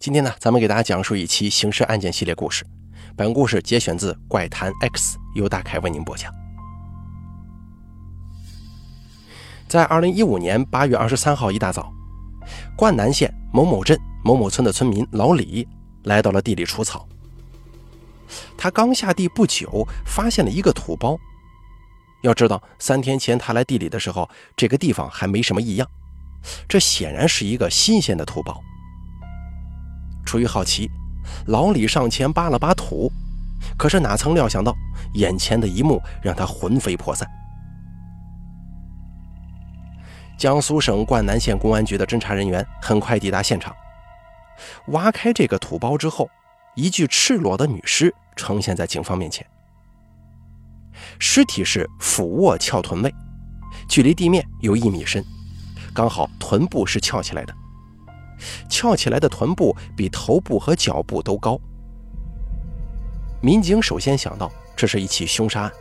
今天呢，咱们给大家讲述一期刑事案件系列故事。本故事节选自《怪谈 X》，由大凯为您播讲。在二零一五年八月二十三号一大早，灌南县某某镇某某村的村民老李来到了地里除草。他刚下地不久，发现了一个土包。要知道，三天前他来地里的时候，这个地方还没什么异样，这显然是一个新鲜的土包。出于好奇，老李上前扒了扒土，可是哪曾料想到，眼前的一幕让他魂飞魄散。江苏省灌南县公安局的侦查人员很快抵达现场，挖开这个土包之后，一具赤裸的女尸呈现在警方面前。尸体是俯卧翘臀位，距离地面有一米深，刚好臀部是翘起来的。翘起来的臀部比头部和脚部都高。民警首先想到，这是一起凶杀案。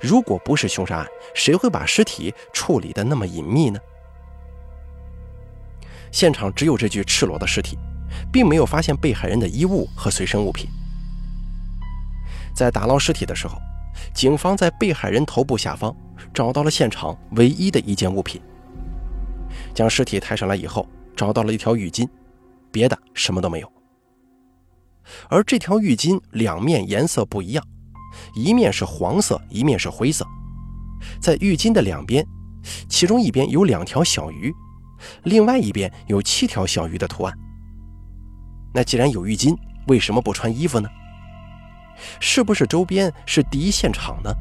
如果不是凶杀案，谁会把尸体处理的那么隐秘呢？现场只有这具赤裸的尸体，并没有发现被害人的衣物和随身物品。在打捞尸体的时候，警方在被害人头部下方找到了现场唯一的一件物品。将尸体抬上来以后。找到了一条浴巾，别的什么都没有。而这条浴巾两面颜色不一样，一面是黄色，一面是灰色。在浴巾的两边，其中一边有两条小鱼，另外一边有七条小鱼的图案。那既然有浴巾，为什么不穿衣服呢？是不是周边是第一现场呢？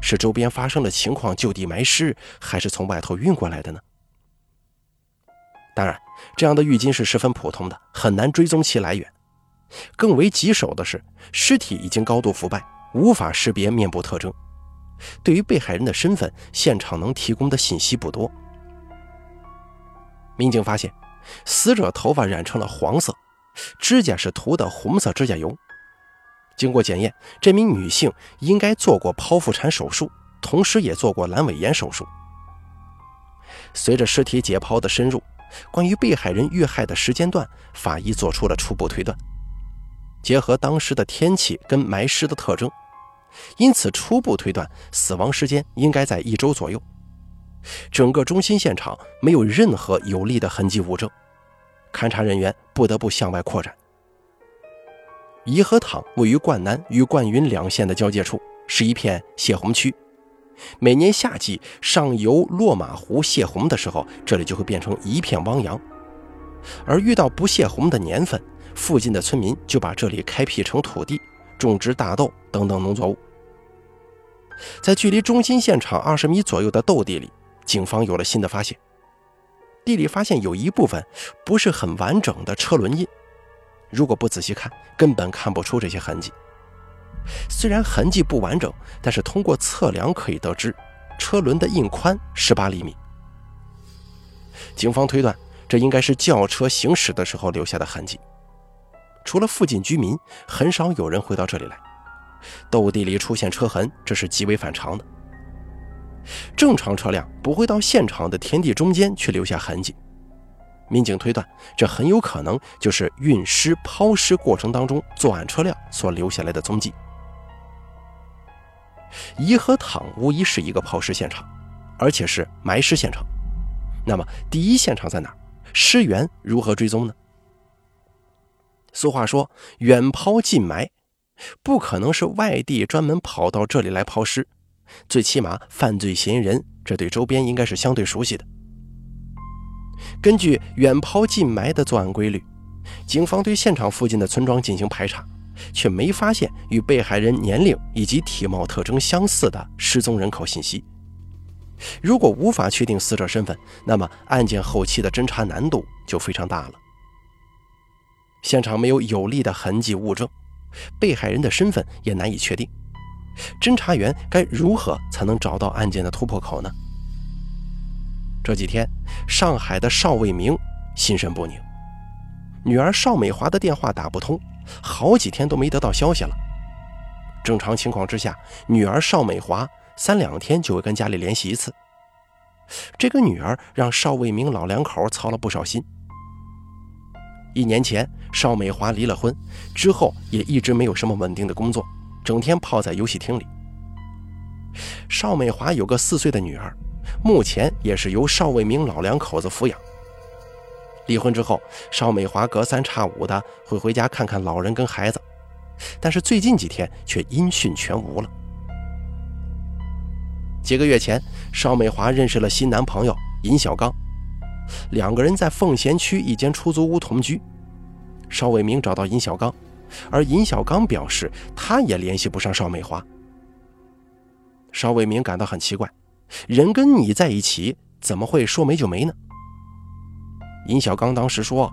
是周边发生的情况就地埋尸，还是从外头运过来的呢？当然，这样的浴巾是十分普通的，很难追踪其来源。更为棘手的是，尸体已经高度腐败，无法识别面部特征。对于被害人的身份，现场能提供的信息不多。民警发现，死者头发染成了黄色，指甲是涂的红色指甲油。经过检验，这名女性应该做过剖腹产手术，同时也做过阑尾炎手术。随着尸体解剖的深入，关于被害人遇害的时间段，法医做出了初步推断。结合当时的天气跟埋尸的特征，因此初步推断死亡时间应该在一周左右。整个中心现场没有任何有力的痕迹物证，勘查人员不得不向外扩展。颐和堂位于灌南与灌云两县的交界处，是一片泄洪区。每年夏季上游落马湖泄洪的时候，这里就会变成一片汪洋。而遇到不泄洪的年份，附近的村民就把这里开辟成土地，种植大豆等等农作物。在距离中心现场二十米左右的豆地里，警方有了新的发现。地里发现有一部分不是很完整的车轮印，如果不仔细看，根本看不出这些痕迹。虽然痕迹不完整，但是通过测量可以得知，车轮的印宽十八厘米。警方推断，这应该是轿车行驶的时候留下的痕迹。除了附近居民，很少有人会到这里来。斗地里出现车痕，这是极为反常的。正常车辆不会到现场的田地中间去留下痕迹。民警推断，这很有可能就是运尸抛尸过程当中作案车辆所留下来的踪迹。颐和堂无疑是一个抛尸现场，而且是埋尸现场。那么，第一现场在哪？尸源如何追踪呢？俗话说“远抛近埋”，不可能是外地专门跑到这里来抛尸。最起码，犯罪嫌疑人这对周边应该是相对熟悉的。根据“远抛近埋”的作案规律，警方对现场附近的村庄进行排查。却没发现与被害人年龄以及体貌特征相似的失踪人口信息。如果无法确定死者身份，那么案件后期的侦查难度就非常大了。现场没有有力的痕迹物证，被害人的身份也难以确定。侦查员该如何才能找到案件的突破口呢？这几天，上海的邵卫明心神不宁，女儿邵美华的电话打不通。好几天都没得到消息了。正常情况之下，女儿邵美华三两天就会跟家里联系一次。这个女儿让邵卫明老两口操了不少心。一年前，邵美华离了婚，之后也一直没有什么稳定的工作，整天泡在游戏厅里。邵美华有个四岁的女儿，目前也是由邵卫明老两口子抚养。离婚之后，邵美华隔三差五的会回家看看老人跟孩子，但是最近几天却音讯全无了。几个月前，邵美华认识了新男朋友尹小刚。两个人在奉贤区一间出租屋同居。邵伟明找到尹小刚，而尹小刚表示他也联系不上邵美华。邵伟明感到很奇怪，人跟你在一起，怎么会说没就没呢？尹小刚当时说：“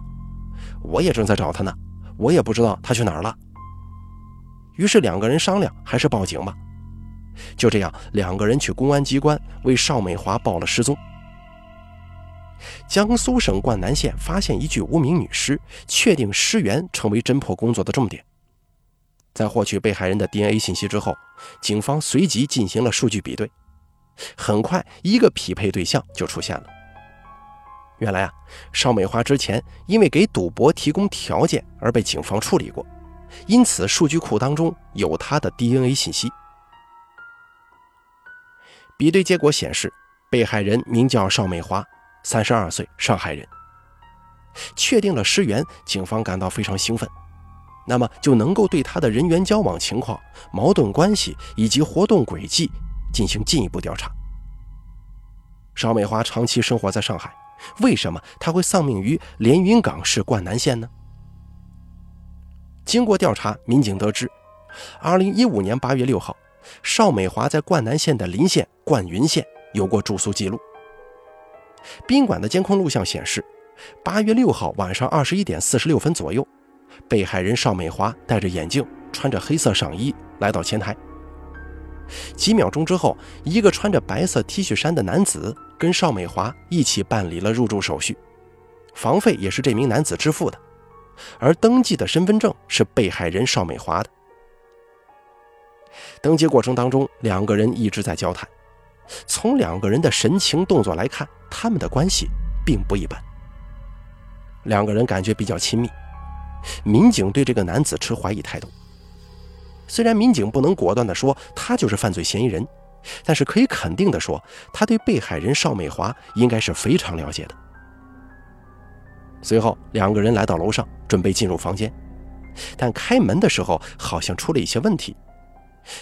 我也正在找他呢，我也不知道他去哪儿了。”于是两个人商量，还是报警吧。就这样，两个人去公安机关为邵美华报了失踪。江苏省灌南县发现一具无名女尸，确定尸源成为侦破工作的重点。在获取被害人的 DNA 信息之后，警方随即进行了数据比对，很快一个匹配对象就出现了。原来啊，邵美华之前因为给赌博提供条件而被警方处理过，因此数据库当中有她的 DNA 信息。比对结果显示，被害人名叫邵美华。三十二岁，上海人。确定了尸源，警方感到非常兴奋，那么就能够对他的人员交往情况、矛盾关系以及活动轨迹进行进一步调查。邵美华长期生活在上海，为什么他会丧命于连云港市灌南县呢？经过调查，民警得知，二零一五年八月六号，邵美华在灌南县的临县灌云县有过住宿记录。宾馆的监控录像显示，八月六号晚上二十一点四十六分左右，被害人邵美华戴着眼镜，穿着黑色上衣来到前台。几秒钟之后，一个穿着白色 T 恤衫的男子跟邵美华一起办理了入住手续，房费也是这名男子支付的，而登记的身份证是被害人邵美华的。登记过程当中，两个人一直在交谈。从两个人的神情动作来看，他们的关系并不一般。两个人感觉比较亲密，民警对这个男子持怀疑态度。虽然民警不能果断地说他就是犯罪嫌疑人，但是可以肯定的说，他对被害人邵美华应该是非常了解的。随后，两个人来到楼上，准备进入房间，但开门的时候好像出了一些问题，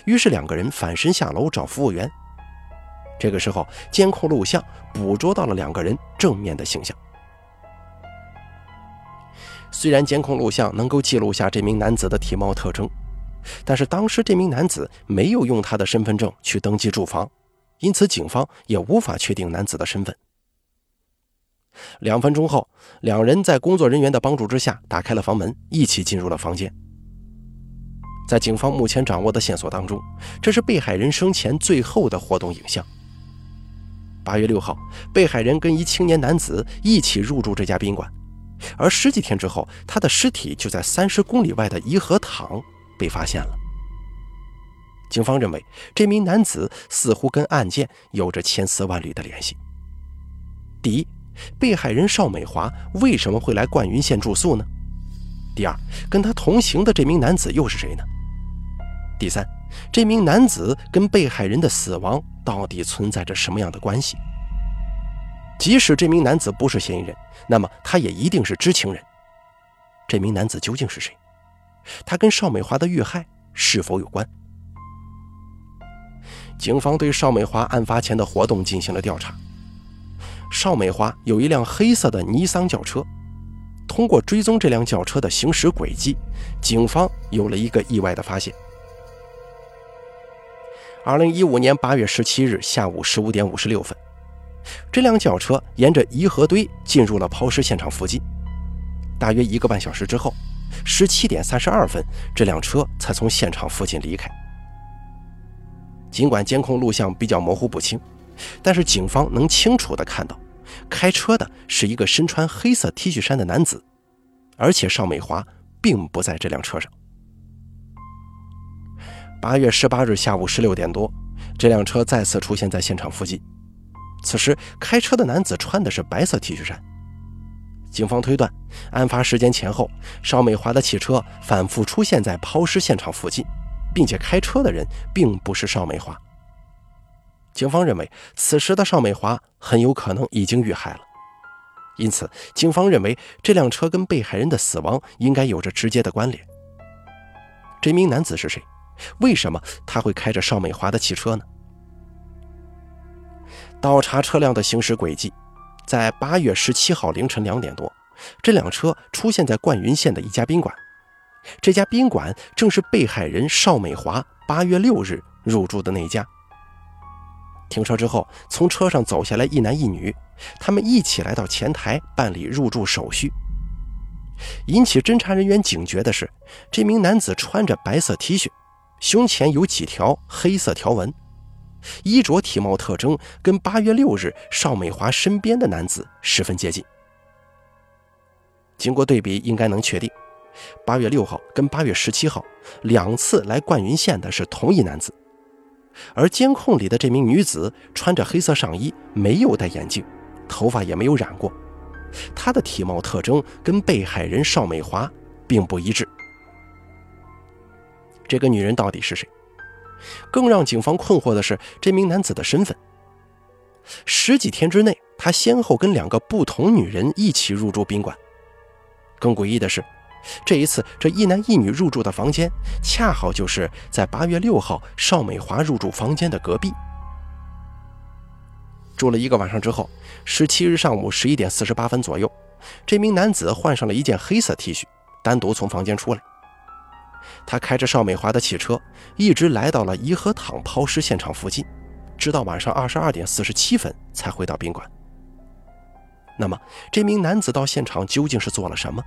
于是两个人反身下楼找服务员。这个时候，监控录像捕捉到了两个人正面的形象。虽然监控录像能够记录下这名男子的体貌特征，但是当时这名男子没有用他的身份证去登记住房，因此警方也无法确定男子的身份。两分钟后，两人在工作人员的帮助之下打开了房门，一起进入了房间。在警方目前掌握的线索当中，这是被害人生前最后的活动影像。八月六号，被害人跟一青年男子一起入住这家宾馆，而十几天之后，他的尸体就在三十公里外的颐和堂被发现了。警方认为，这名男子似乎跟案件有着千丝万缕的联系。第一，被害人邵美华为什么会来灌云县住宿呢？第二，跟他同行的这名男子又是谁呢？第三，这名男子跟被害人的死亡。到底存在着什么样的关系？即使这名男子不是嫌疑人，那么他也一定是知情人。这名男子究竟是谁？他跟邵美华的遇害是否有关？警方对邵美华案发前的活动进行了调查。邵美华有一辆黑色的尼桑轿车，通过追踪这辆轿车的行驶轨迹，警方有了一个意外的发现。二零一五年八月十七日下午十五点五十六分，这辆轿车沿着颐和堆进入了抛尸现场附近。大约一个半小时之后，十七点三十二分，这辆车才从现场附近离开。尽管监控录像比较模糊不清，但是警方能清楚地看到，开车的是一个身穿黑色 T 恤衫的男子，而且邵美华并不在这辆车上。八月十八日下午十六点多，这辆车再次出现在现场附近。此时，开车的男子穿的是白色 T 恤衫。警方推断，案发时间前后，邵美华的汽车反复出现在抛尸现场附近，并且开车的人并不是邵美华。警方认为，此时的邵美华很有可能已经遇害了，因此，警方认为这辆车跟被害人的死亡应该有着直接的关联。这名男子是谁？为什么他会开着邵美华的汽车呢？倒查车辆的行驶轨迹。在八月十七号凌晨两点多，这辆车出现在灌云县的一家宾馆。这家宾馆正是被害人邵美华八月六日入住的那家。停车之后，从车上走下来一男一女，他们一起来到前台办理入住手续。引起侦查人员警觉的是，这名男子穿着白色 T 恤，胸前有几条黑色条纹。衣着体貌特征跟八月六日邵美华身边的男子十分接近。经过对比，应该能确定，八月六号跟八月十七号两次来灌云县的是同一男子，而监控里的这名女子穿着黑色上衣，没有戴眼镜，头发也没有染过，她的体貌特征跟被害人邵美华并不一致。这个女人到底是谁？更让警方困惑的是，这名男子的身份。十几天之内，他先后跟两个不同女人一起入住宾馆。更诡异的是，这一次这一男一女入住的房间，恰好就是在八月六号邵美华入住房间的隔壁。住了一个晚上之后，十七日上午十一点四十八分左右，这名男子换上了一件黑色 T 恤，单独从房间出来。他开着邵美华的汽车，一直来到了颐和堂抛尸现场附近，直到晚上二十二点四十七分才回到宾馆。那么，这名男子到现场究竟是做了什么？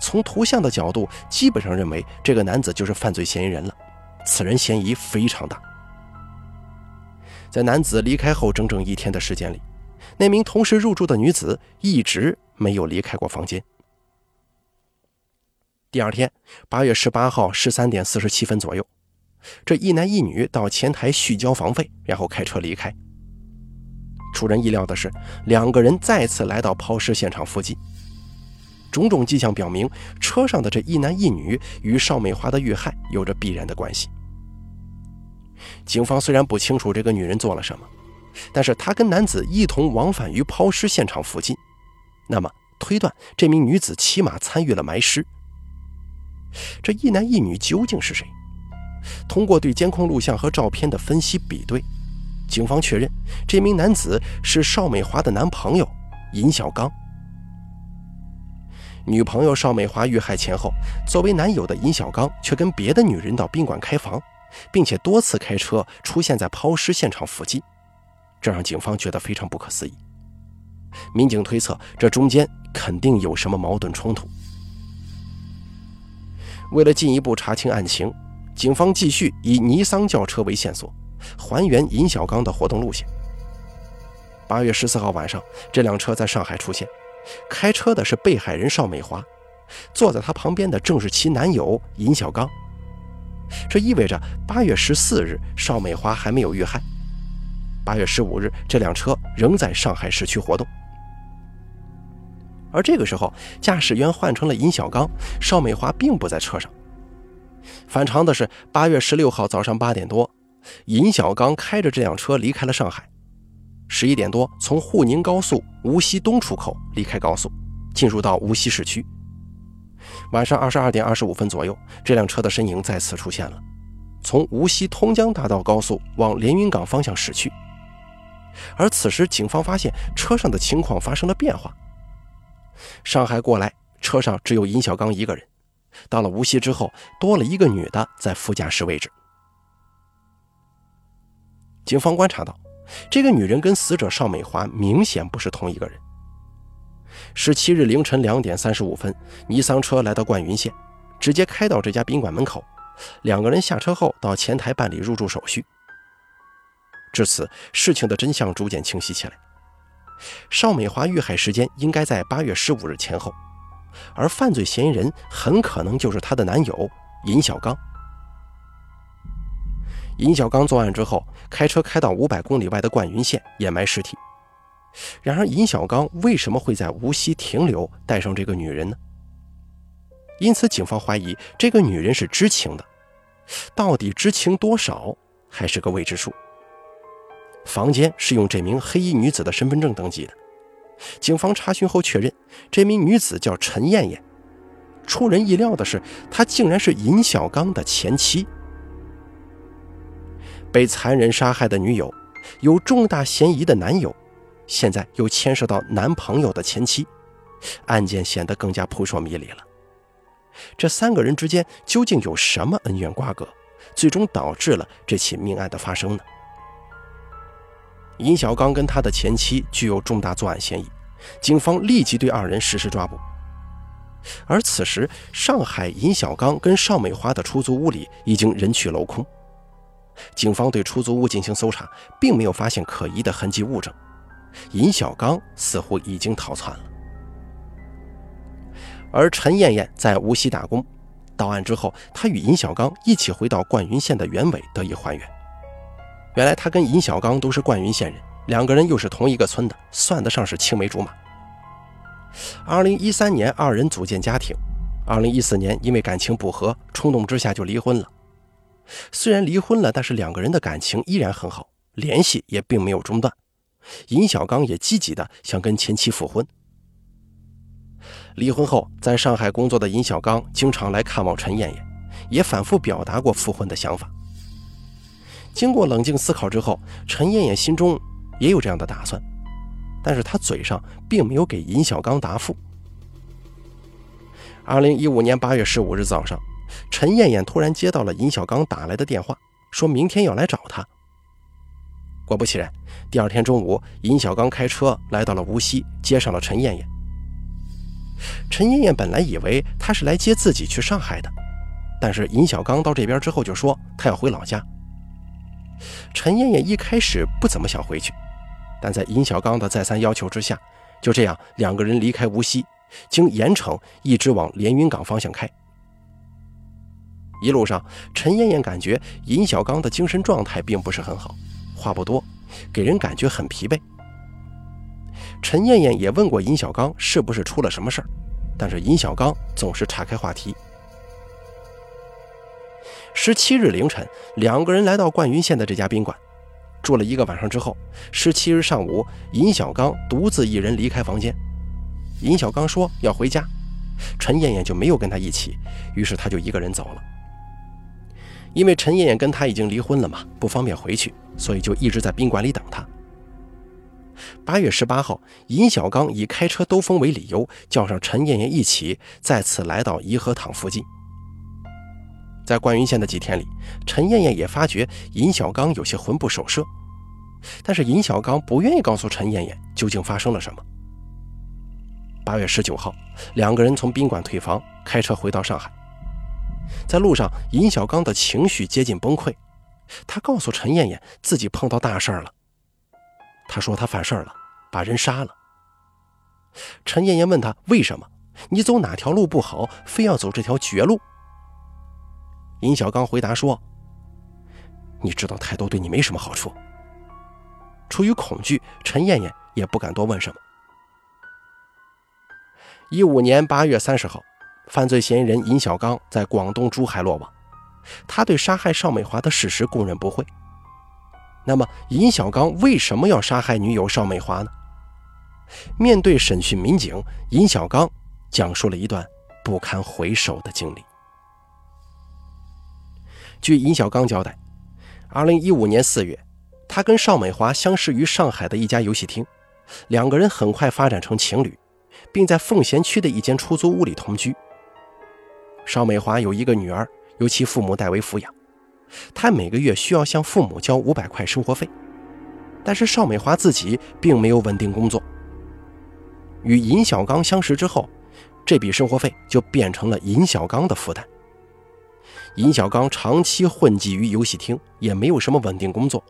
从图像的角度，基本上认为这个男子就是犯罪嫌疑人了。此人嫌疑非常大。在男子离开后整整一天的时间里，那名同时入住的女子一直没有离开过房间。第二天，八月十八号十三点四十七分左右，这一男一女到前台续交房费，然后开车离开。出人意料的是，两个人再次来到抛尸现场附近。种种迹象表明，车上的这一男一女与邵美华的遇害有着必然的关系。警方虽然不清楚这个女人做了什么，但是她跟男子一同往返于抛尸现场附近，那么推断这名女子起码参与了埋尸。这一男一女究竟是谁？通过对监控录像和照片的分析比对，警方确认这名男子是邵美华的男朋友尹小刚。女朋友邵美华遇害前后，作为男友的尹小刚却跟别的女人到宾馆开房，并且多次开车出现在抛尸现场附近，这让警方觉得非常不可思议。民警推测，这中间肯定有什么矛盾冲突。为了进一步查清案情，警方继续以尼桑轿车为线索，还原尹小刚的活动路线。八月十四号晚上，这辆车在上海出现，开车的是被害人邵美华，坐在她旁边的正是其男友尹小刚。这意味着八月十四日邵美华还没有遇害，八月十五日这辆车仍在上海市区活动。而这个时候，驾驶员换成了尹小刚，邵美华并不在车上。反常的是，八月十六号早上八点多，尹小刚开着这辆车离开了上海。十一点多，从沪宁高速无锡东出口离开高速，进入到无锡市区。晚上二十二点二十五分左右，这辆车的身影再次出现了，从无锡通江大道高速往连云港方向驶去。而此时，警方发现车上的情况发生了变化。上海过来，车上只有尹小刚一个人。到了无锡之后，多了一个女的在副驾驶位置。警方观察到，这个女人跟死者邵美华明显不是同一个人。十七日凌晨两点三十五分，尼桑车来到灌云县，直接开到这家宾馆门口。两个人下车后到前台办理入住手续。至此，事情的真相逐渐清晰起来。邵美华遇害时间应该在八月十五日前后，而犯罪嫌疑人很可能就是她的男友尹小刚。尹小刚作案之后，开车开到五百公里外的灌云县掩埋尸体。然而，尹小刚为什么会在无锡停留，带上这个女人呢？因此，警方怀疑这个女人是知情的，到底知情多少还是个未知数。房间是用这名黑衣女子的身份证登记的，警方查询后确认，这名女子叫陈艳艳。出人意料的是，她竟然是尹小刚的前妻。被残忍杀害的女友，有重大嫌疑的男友。现在又牵涉到男朋友的前妻，案件显得更加扑朔迷离了。这三个人之间究竟有什么恩怨瓜葛，最终导致了这起命案的发生呢？尹小刚跟他的前妻具有重大作案嫌疑，警方立即对二人实施抓捕。而此时，上海尹小刚跟邵美花的出租屋里已经人去楼空，警方对出租屋进行搜查，并没有发现可疑的痕迹物证。尹小刚似乎已经逃窜了，而陈艳艳在无锡打工。到案之后，她与尹小刚一起回到灌云县的原委得以还原。原来，他跟尹小刚都是灌云县人，两个人又是同一个村的，算得上是青梅竹马。二零一三年，二人组建家庭。二零一四年，因为感情不和，冲动之下就离婚了。虽然离婚了，但是两个人的感情依然很好，联系也并没有中断。尹小刚也积极的想跟前妻复婚。离婚后，在上海工作的尹小刚经常来看望陈艳艳，也反复表达过复婚的想法。经过冷静思考之后，陈艳艳心中也有这样的打算，但是她嘴上并没有给尹小刚答复。二零一五年八月十五日早上，陈艳艳突然接到了尹小刚打来的电话，说明天要来找她。果不其然，第二天中午，尹小刚开车来到了无锡，接上了陈艳艳。陈艳艳本来以为他是来接自己去上海的，但是尹小刚到这边之后就说他要回老家。陈艳艳一开始不怎么想回去，但在尹小刚的再三要求之下，就这样两个人离开无锡，经盐城一直往连云港方向开。一路上，陈艳艳感觉尹小刚的精神状态并不是很好。话不多，给人感觉很疲惫。陈艳艳也问过尹小刚是不是出了什么事儿，但是尹小刚总是岔开话题。十七日凌晨，两个人来到灌云县的这家宾馆，住了一个晚上之后，十七日上午，尹小刚独自一人离开房间。尹小刚说要回家，陈艳艳就没有跟他一起，于是他就一个人走了。因为陈艳艳跟他已经离婚了嘛，不方便回去，所以就一直在宾馆里等他。八月十八号，尹小刚以开车兜风为理由，叫上陈艳艳一起再次来到颐和堂附近。在灌云县的几天里，陈艳艳也发觉尹小刚有些魂不守舍，但是尹小刚不愿意告诉陈艳艳究竟发生了什么。八月十九号，两个人从宾馆退房，开车回到上海。在路上，尹小刚的情绪接近崩溃。他告诉陈艳艳自己碰到大事儿了。他说他犯事儿了，把人杀了。陈艳艳问他为什么？你走哪条路不好，非要走这条绝路？尹小刚回答说：“你知道太多对你没什么好处。”出于恐惧，陈艳艳也不敢多问什么。一五年八月三十号。犯罪嫌疑人尹小刚在广东珠海落网，他对杀害邵美华的事实供认不讳。那么，尹小刚为什么要杀害女友邵美华呢？面对审讯民警，尹小刚讲述了一段不堪回首的经历。据尹小刚交代，2015年4月，他跟邵美华相识于上海的一家游戏厅，两个人很快发展成情侣，并在奉贤区的一间出租屋里同居。邵美华有一个女儿，由其父母代为抚养。她每个月需要向父母交五百块生活费，但是邵美华自己并没有稳定工作。与尹小刚相识之后，这笔生活费就变成了尹小刚的负担。尹小刚长期混迹于游戏厅，也没有什么稳定工作。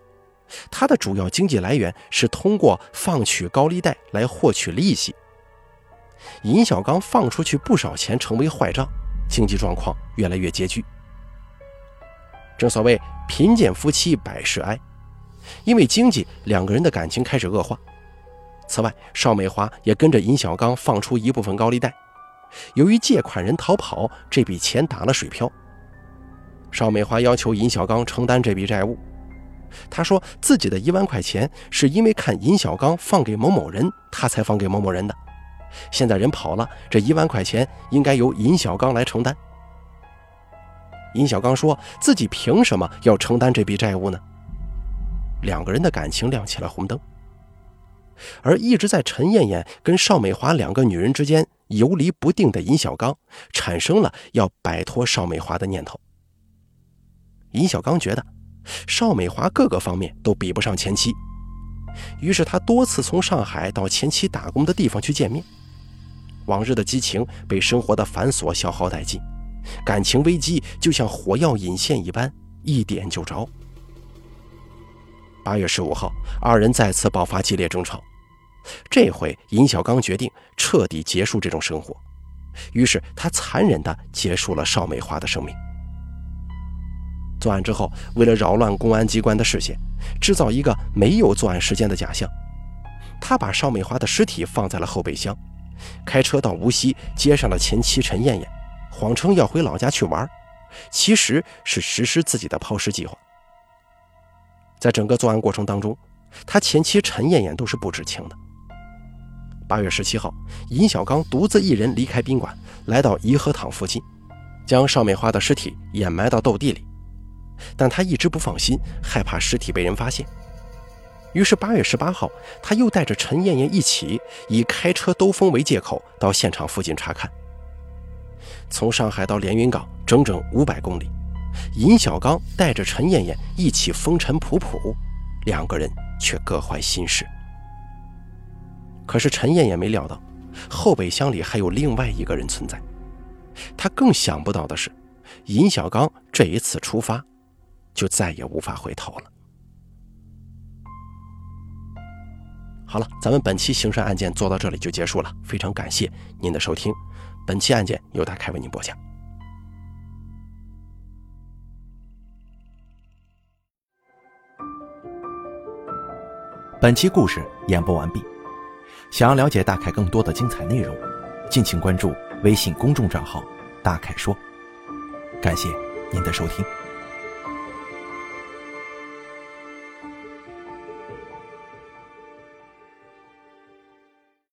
他的主要经济来源是通过放取高利贷来获取利息。尹小刚放出去不少钱，成为坏账。经济状况越来越拮据。正所谓贫贱夫妻百事哀，因为经济，两个人的感情开始恶化。此外，邵美华也跟着尹小刚放出一部分高利贷。由于借款人逃跑，这笔钱打了水漂。邵美华要求尹小刚承担这笔债务。他说自己的一万块钱是因为看尹小刚放给某某人，他才放给某某人的。现在人跑了，这一万块钱应该由尹小刚来承担。尹小刚说自己凭什么要承担这笔债务呢？两个人的感情亮起了红灯。而一直在陈艳艳跟邵美华两个女人之间游离不定的尹小刚，产生了要摆脱邵美华的念头。尹小刚觉得邵美华各个方面都比不上前妻，于是他多次从上海到前妻打工的地方去见面。往日的激情被生活的繁琐消耗殆尽，感情危机就像火药引线一般，一点就着。八月十五号，二人再次爆发激烈争吵。这回，尹小刚决定彻底结束这种生活，于是他残忍地结束了邵美华的生命。作案之后，为了扰乱公安机关的视线，制造一个没有作案时间的假象，他把邵美华的尸体放在了后备箱，开车到无锡接上了前妻陈艳艳，谎称要回老家去玩，其实是实施自己的抛尸计划。在整个作案过程当中，他前妻陈艳艳都是不知情的。八月十七号，尹小刚独自一人离开宾馆，来到颐和堂附近，将邵美花的尸体掩埋到斗地里。但他一直不放心，害怕尸体被人发现。于是八月十八号，他又带着陈艳艳一起，以开车兜风为借口，到现场附近查看。从上海到连云港，整整五百公里。尹小刚带着陈艳艳一起风尘仆仆，两个人却各怀心事。可是陈艳艳没料到，后备箱里还有另外一个人存在。她更想不到的是，尹小刚这一次出发，就再也无法回头了。好了，咱们本期刑事案件做到这里就结束了，非常感谢您的收听。本期案件由大凯为您播讲。本期故事演播完毕。想要了解大凯更多的精彩内容，敬请关注微信公众账号“大凯说”。感谢您的收听。